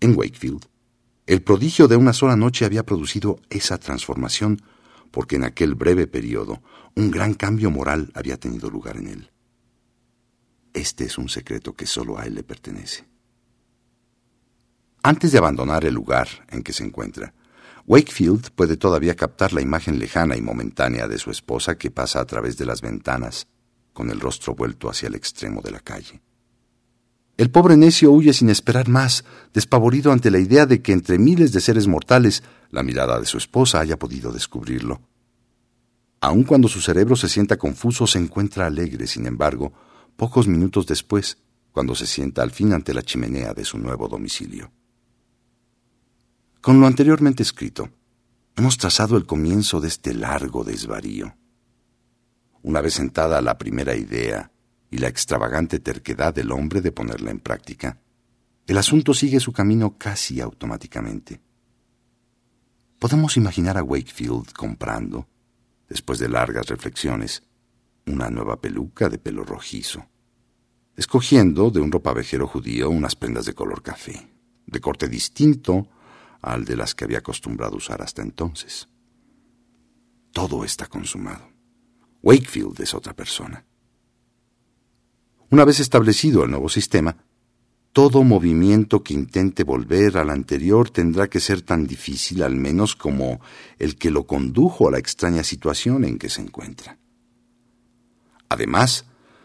En Wakefield, el prodigio de una sola noche había producido esa transformación porque en aquel breve periodo un gran cambio moral había tenido lugar en él. Este es un secreto que solo a él le pertenece. Antes de abandonar el lugar en que se encuentra, Wakefield puede todavía captar la imagen lejana y momentánea de su esposa que pasa a través de las ventanas, con el rostro vuelto hacia el extremo de la calle. El pobre necio huye sin esperar más, despavorido ante la idea de que entre miles de seres mortales la mirada de su esposa haya podido descubrirlo. Aun cuando su cerebro se sienta confuso, se encuentra alegre, sin embargo, pocos minutos después, cuando se sienta al fin ante la chimenea de su nuevo domicilio. Con lo anteriormente escrito, hemos trazado el comienzo de este largo desvarío. Una vez sentada la primera idea y la extravagante terquedad del hombre de ponerla en práctica, el asunto sigue su camino casi automáticamente. Podemos imaginar a Wakefield comprando, después de largas reflexiones, una nueva peluca de pelo rojizo, escogiendo de un ropavejero judío unas prendas de color café, de corte distinto al de las que había acostumbrado usar hasta entonces. Todo está consumado. Wakefield es otra persona. Una vez establecido el nuevo sistema, todo movimiento que intente volver al anterior tendrá que ser tan difícil al menos como el que lo condujo a la extraña situación en que se encuentra. Además,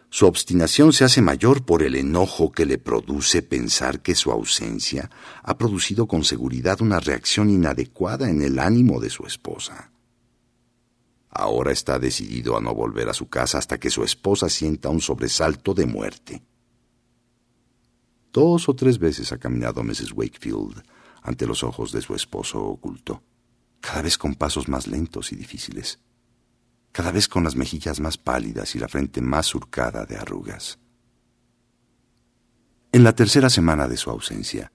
su obstinación se hace mayor por el enojo que le produce pensar que su ausencia ha producido con seguridad una reacción inadecuada en el ánimo de su esposa. Ahora está decidido a no volver a su casa hasta que su esposa sienta un sobresalto de muerte. Dos o tres veces ha caminado Mrs. Wakefield ante los ojos de su esposo oculto, cada vez con pasos más lentos y difíciles cada vez con las mejillas más pálidas y la frente más surcada de arrugas. En la tercera semana de su ausencia,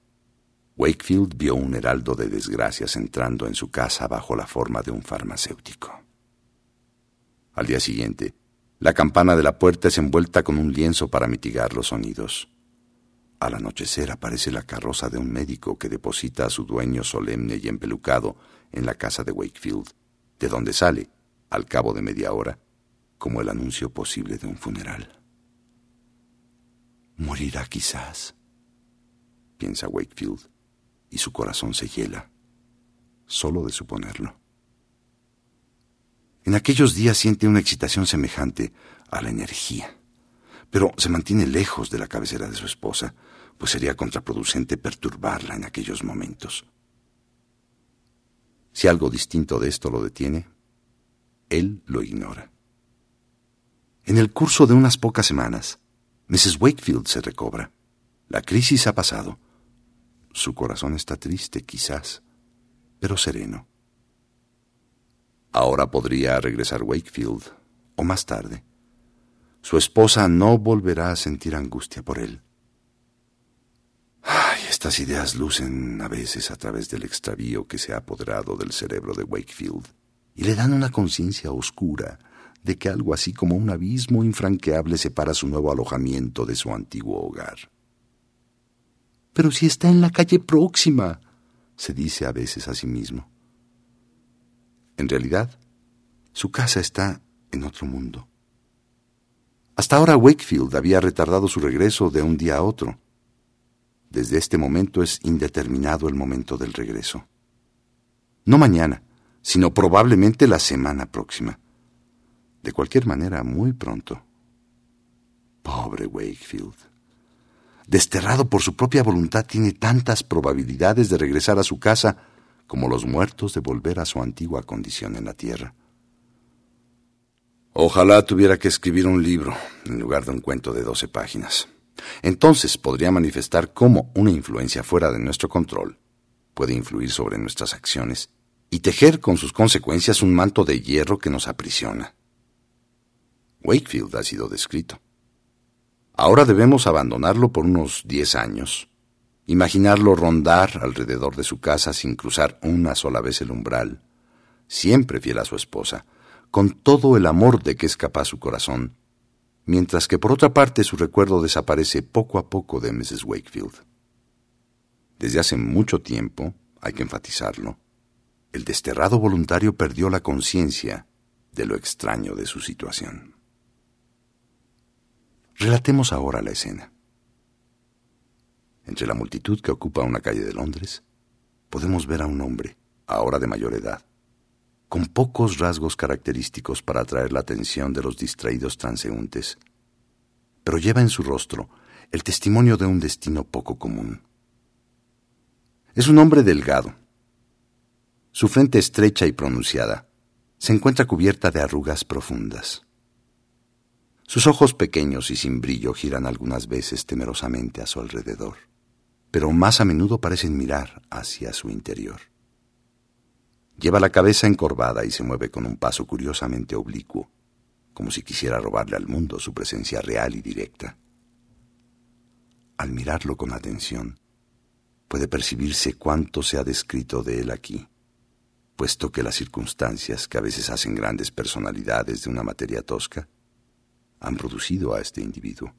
Wakefield vio un heraldo de desgracias entrando en su casa bajo la forma de un farmacéutico. Al día siguiente, la campana de la puerta es envuelta con un lienzo para mitigar los sonidos. Al anochecer aparece la carroza de un médico que deposita a su dueño solemne y empelucado en la casa de Wakefield, de donde sale, al cabo de media hora, como el anuncio posible de un funeral. Morirá quizás, piensa Wakefield, y su corazón se hiela, solo de suponerlo. En aquellos días siente una excitación semejante a la energía, pero se mantiene lejos de la cabecera de su esposa, pues sería contraproducente perturbarla en aquellos momentos. Si algo distinto de esto lo detiene, él lo ignora. En el curso de unas pocas semanas, Mrs. Wakefield se recobra. La crisis ha pasado. Su corazón está triste, quizás, pero sereno. Ahora podría regresar Wakefield, o más tarde. Su esposa no volverá a sentir angustia por él. Ay, estas ideas lucen a veces a través del extravío que se ha apoderado del cerebro de Wakefield y le dan una conciencia oscura de que algo así como un abismo infranqueable separa su nuevo alojamiento de su antiguo hogar. Pero si está en la calle próxima, se dice a veces a sí mismo. En realidad, su casa está en otro mundo. Hasta ahora Wakefield había retardado su regreso de un día a otro. Desde este momento es indeterminado el momento del regreso. No mañana, sino probablemente la semana próxima. De cualquier manera, muy pronto. Pobre Wakefield. Desterrado por su propia voluntad, tiene tantas probabilidades de regresar a su casa como los muertos de volver a su antigua condición en la tierra. Ojalá tuviera que escribir un libro en lugar de un cuento de doce páginas. Entonces podría manifestar cómo una influencia fuera de nuestro control puede influir sobre nuestras acciones y tejer con sus consecuencias un manto de hierro que nos aprisiona. Wakefield ha sido descrito. Ahora debemos abandonarlo por unos diez años, imaginarlo rondar alrededor de su casa sin cruzar una sola vez el umbral, siempre fiel a su esposa, con todo el amor de que es capaz su corazón, mientras que por otra parte su recuerdo desaparece poco a poco de Mrs. Wakefield. Desde hace mucho tiempo, hay que enfatizarlo, el desterrado voluntario perdió la conciencia de lo extraño de su situación. Relatemos ahora la escena. Entre la multitud que ocupa una calle de Londres, podemos ver a un hombre, ahora de mayor edad, con pocos rasgos característicos para atraer la atención de los distraídos transeúntes, pero lleva en su rostro el testimonio de un destino poco común. Es un hombre delgado. Su frente estrecha y pronunciada se encuentra cubierta de arrugas profundas. Sus ojos pequeños y sin brillo giran algunas veces temerosamente a su alrededor, pero más a menudo parecen mirar hacia su interior. Lleva la cabeza encorvada y se mueve con un paso curiosamente oblicuo, como si quisiera robarle al mundo su presencia real y directa. Al mirarlo con atención, puede percibirse cuánto se ha descrito de él aquí, puesto que las circunstancias que a veces hacen grandes personalidades de una materia tosca han producido a este individuo.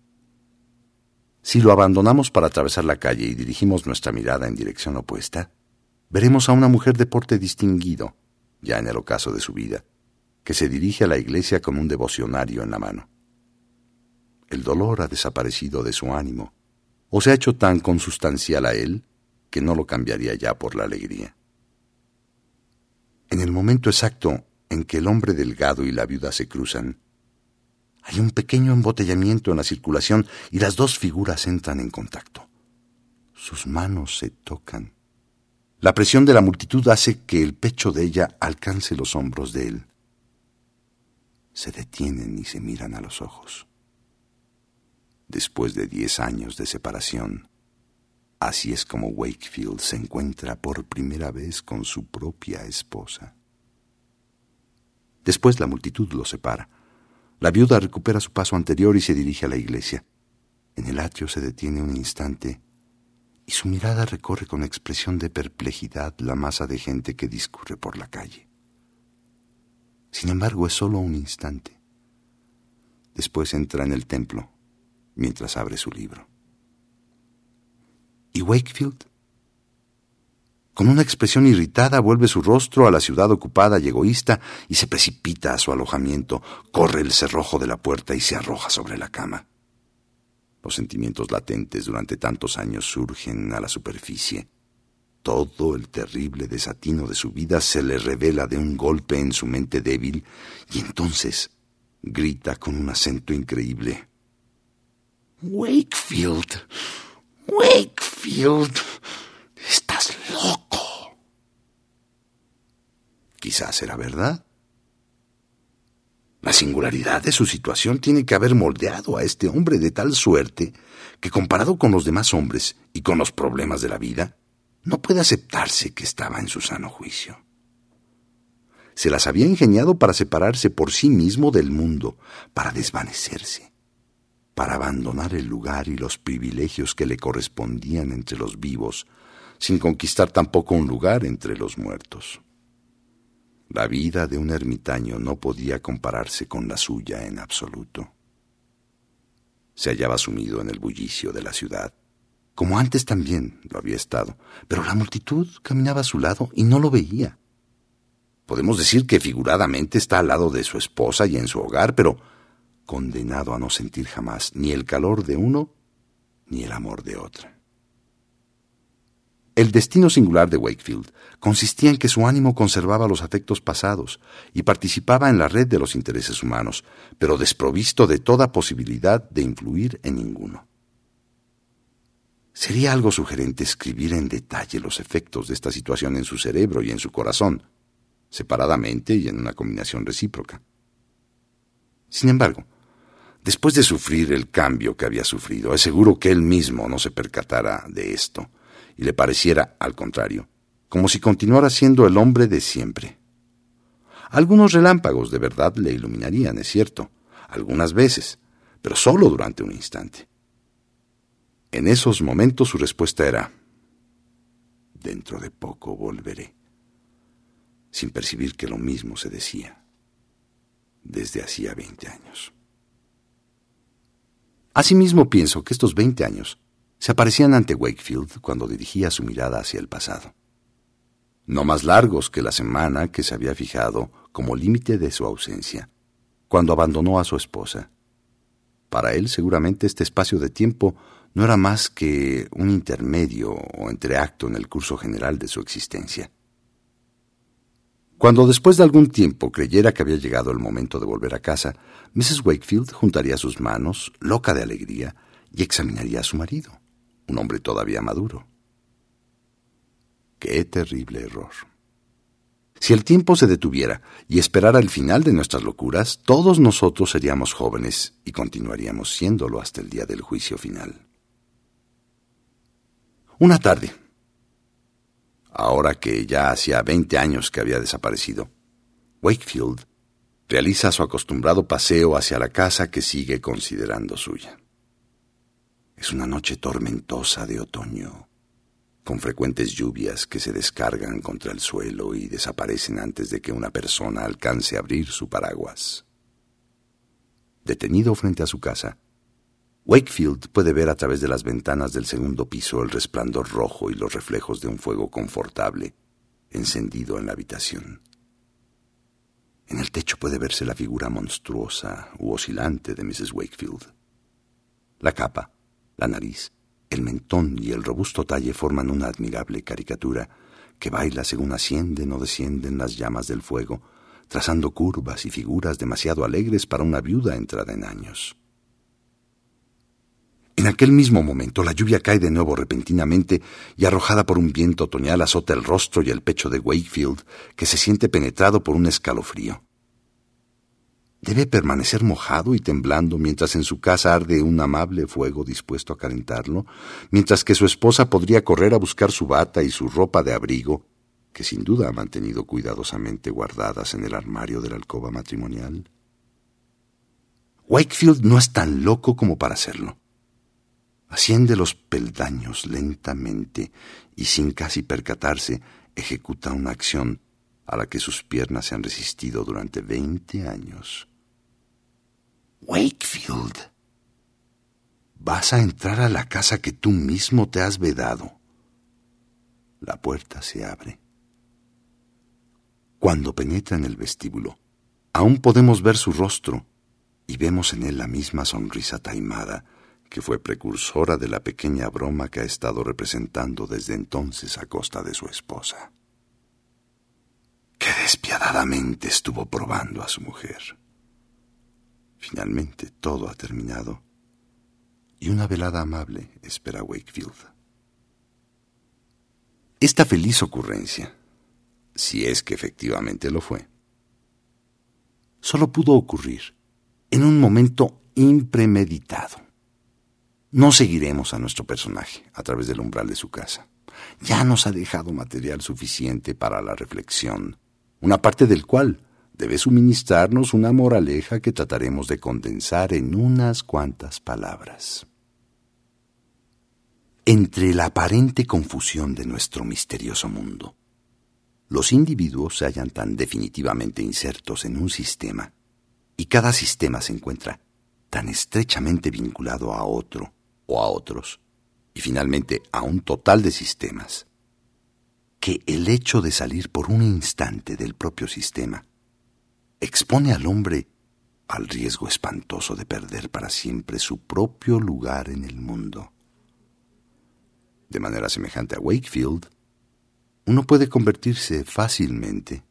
Si lo abandonamos para atravesar la calle y dirigimos nuestra mirada en dirección opuesta, veremos a una mujer de porte distinguido, ya en el ocaso de su vida, que se dirige a la iglesia con un devocionario en la mano. El dolor ha desaparecido de su ánimo, o se ha hecho tan consustancial a él que no lo cambiaría ya por la alegría. En el momento exacto en que el hombre delgado y la viuda se cruzan, hay un pequeño embotellamiento en la circulación y las dos figuras entran en contacto. Sus manos se tocan. La presión de la multitud hace que el pecho de ella alcance los hombros de él. Se detienen y se miran a los ojos. Después de diez años de separación, así es como Wakefield se encuentra por primera vez con su propia esposa. Después la multitud lo separa. La viuda recupera su paso anterior y se dirige a la iglesia. En el atrio se detiene un instante y su mirada recorre con expresión de perplejidad la masa de gente que discurre por la calle. Sin embargo, es solo un instante. Después entra en el templo mientras abre su libro. ¿Y Wakefield? Con una expresión irritada vuelve su rostro a la ciudad ocupada y egoísta y se precipita a su alojamiento, corre el cerrojo de la puerta y se arroja sobre la cama. Los sentimientos latentes durante tantos años surgen a la superficie. Todo el terrible desatino de su vida se le revela de un golpe en su mente débil y entonces grita con un acento increíble. Wakefield, Wakefield, estás loco. Quizás era verdad. La singularidad de su situación tiene que haber moldeado a este hombre de tal suerte que comparado con los demás hombres y con los problemas de la vida, no puede aceptarse que estaba en su sano juicio. Se las había ingeniado para separarse por sí mismo del mundo, para desvanecerse, para abandonar el lugar y los privilegios que le correspondían entre los vivos, sin conquistar tampoco un lugar entre los muertos. La vida de un ermitaño no podía compararse con la suya en absoluto. Se hallaba sumido en el bullicio de la ciudad, como antes también lo había estado, pero la multitud caminaba a su lado y no lo veía. Podemos decir que figuradamente está al lado de su esposa y en su hogar, pero condenado a no sentir jamás ni el calor de uno ni el amor de otra. El destino singular de Wakefield consistía en que su ánimo conservaba los afectos pasados y participaba en la red de los intereses humanos, pero desprovisto de toda posibilidad de influir en ninguno. Sería algo sugerente escribir en detalle los efectos de esta situación en su cerebro y en su corazón, separadamente y en una combinación recíproca. Sin embargo, después de sufrir el cambio que había sufrido, es seguro que él mismo no se percatara de esto y le pareciera, al contrario, como si continuara siendo el hombre de siempre. Algunos relámpagos de verdad le iluminarían, es cierto, algunas veces, pero solo durante un instante. En esos momentos su respuesta era, dentro de poco volveré, sin percibir que lo mismo se decía desde hacía veinte años. Asimismo pienso que estos veinte años se aparecían ante Wakefield cuando dirigía su mirada hacia el pasado. No más largos que la semana que se había fijado como límite de su ausencia, cuando abandonó a su esposa. Para él seguramente este espacio de tiempo no era más que un intermedio o entreacto en el curso general de su existencia. Cuando después de algún tiempo creyera que había llegado el momento de volver a casa, Mrs. Wakefield juntaría sus manos, loca de alegría, y examinaría a su marido, un hombre todavía maduro. Qué terrible error. Si el tiempo se detuviera y esperara el final de nuestras locuras, todos nosotros seríamos jóvenes y continuaríamos siéndolo hasta el día del juicio final. Una tarde, ahora que ya hacía veinte años que había desaparecido, Wakefield realiza su acostumbrado paseo hacia la casa que sigue considerando suya. Es una noche tormentosa de otoño, con frecuentes lluvias que se descargan contra el suelo y desaparecen antes de que una persona alcance a abrir su paraguas. Detenido frente a su casa, Wakefield puede ver a través de las ventanas del segundo piso el resplandor rojo y los reflejos de un fuego confortable encendido en la habitación. En el techo puede verse la figura monstruosa u oscilante de Mrs. Wakefield. La capa, la nariz, el mentón y el robusto talle forman una admirable caricatura que baila según ascienden o descienden las llamas del fuego, trazando curvas y figuras demasiado alegres para una viuda entrada en años. En aquel mismo momento la lluvia cae de nuevo repentinamente y arrojada por un viento otoñal azota el rostro y el pecho de Wakefield, que se siente penetrado por un escalofrío. Debe permanecer mojado y temblando mientras en su casa arde un amable fuego dispuesto a calentarlo, mientras que su esposa podría correr a buscar su bata y su ropa de abrigo, que sin duda ha mantenido cuidadosamente guardadas en el armario de la alcoba matrimonial. Wakefield no es tan loco como para hacerlo. Asciende los peldaños lentamente y sin casi percatarse ejecuta una acción a la que sus piernas se han resistido durante veinte años. Wakefield, vas a entrar a la casa que tú mismo te has vedado. La puerta se abre. Cuando penetra en el vestíbulo, aún podemos ver su rostro y vemos en él la misma sonrisa taimada que fue precursora de la pequeña broma que ha estado representando desde entonces a costa de su esposa. Despiadadamente estuvo probando a su mujer. Finalmente todo ha terminado y una velada amable espera Wakefield. Esta feliz ocurrencia, si es que efectivamente lo fue, solo pudo ocurrir en un momento impremeditado. No seguiremos a nuestro personaje a través del umbral de su casa. Ya nos ha dejado material suficiente para la reflexión, una parte del cual debe suministrarnos una moraleja que trataremos de condensar en unas cuantas palabras. Entre la aparente confusión de nuestro misterioso mundo, los individuos se hallan tan definitivamente insertos en un sistema, y cada sistema se encuentra tan estrechamente vinculado a otro, o a otros, y finalmente a un total de sistemas, que el hecho de salir por un instante del propio sistema expone al hombre al riesgo espantoso de perder para siempre su propio lugar en el mundo. De manera semejante a Wakefield, uno puede convertirse fácilmente,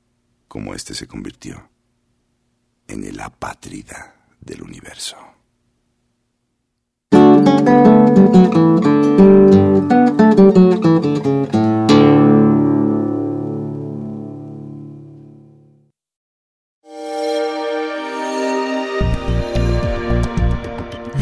como éste se convirtió, en el apátrida del universo.